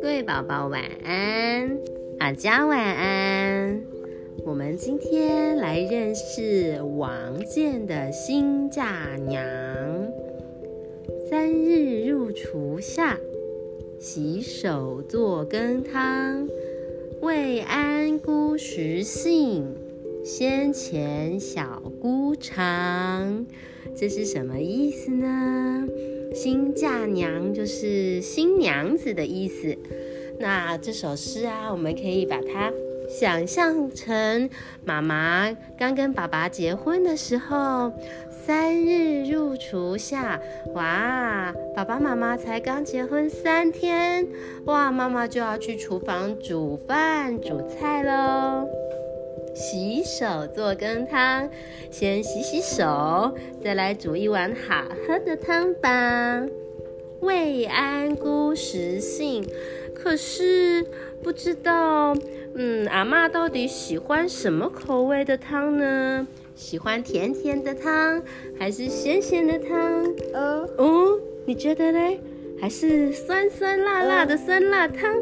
各位宝宝晚安，大家晚安。我们今天来认识王建的新嫁娘。三日入厨下，洗手做羹汤，未安姑食性，先前小姑尝。这是什么意思呢？新嫁娘就是新娘子的意思。那这首诗啊，我们可以把它想象成妈妈刚跟爸爸结婚的时候，三日入厨下，哇，爸爸妈妈才刚结婚三天，哇，妈妈就要去厨房煮饭煮菜喽。洗手做羹汤，先洗洗手，再来煮一碗好喝的汤吧。未安姑食性，可是不知道，嗯，阿妈到底喜欢什么口味的汤呢？喜欢甜甜的汤，还是咸咸的汤？哦哦，你觉得嘞？还是酸酸辣辣的酸辣汤？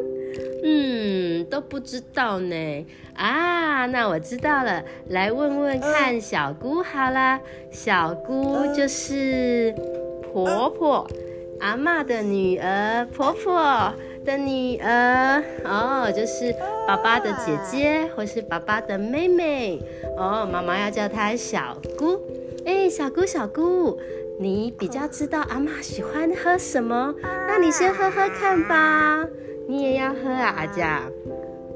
嗯，都不知道呢。啊，那我知道了，来问问看小姑好啦。小姑就是婆婆，阿妈的女儿，婆婆的女儿哦，就是爸爸的姐姐或是爸爸的妹妹哦。妈妈要叫她小姑。哎，小姑，小姑，你比较知道阿妈喜欢喝什么？那你先喝喝看吧。你也要喝啊，阿佳。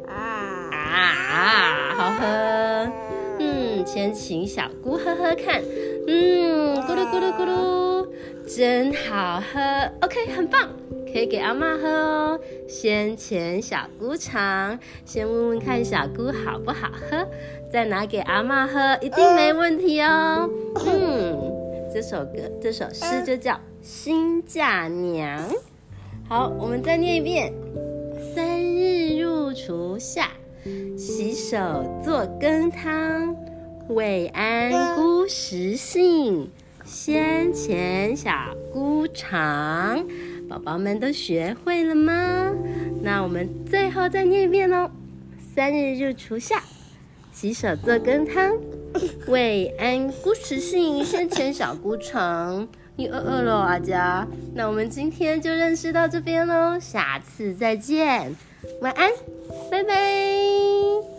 啊啊，好喝。嗯，先请小姑喝喝看。嗯，咕噜咕噜咕噜，真好喝。OK，很棒，可以给阿妈喝哦。先请小姑尝，先问问看小姑好不好喝，再拿给阿妈喝，一定没问题哦。嗯，这首歌，这首诗就叫《新嫁娘》。好，我们再念一遍。入厨下，洗手做羹汤，未安姑食性，先前小姑尝。宝宝们都学会了吗？那我们最后再念一遍哦。三日入厨下，洗手做羹汤，未安姑食性，先前小姑尝。你饿饿了，阿佳？那我们今天就认识到这边喽，下次再见，晚安，拜拜。